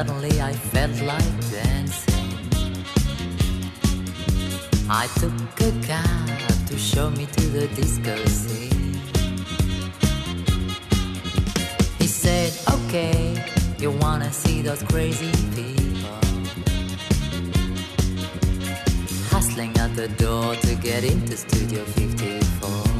Suddenly I felt like dancing. I took a cab to show me to the disco scene. He said, Okay, you wanna see those crazy people hustling at the door to get into Studio 54.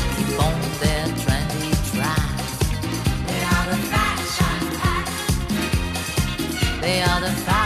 They are the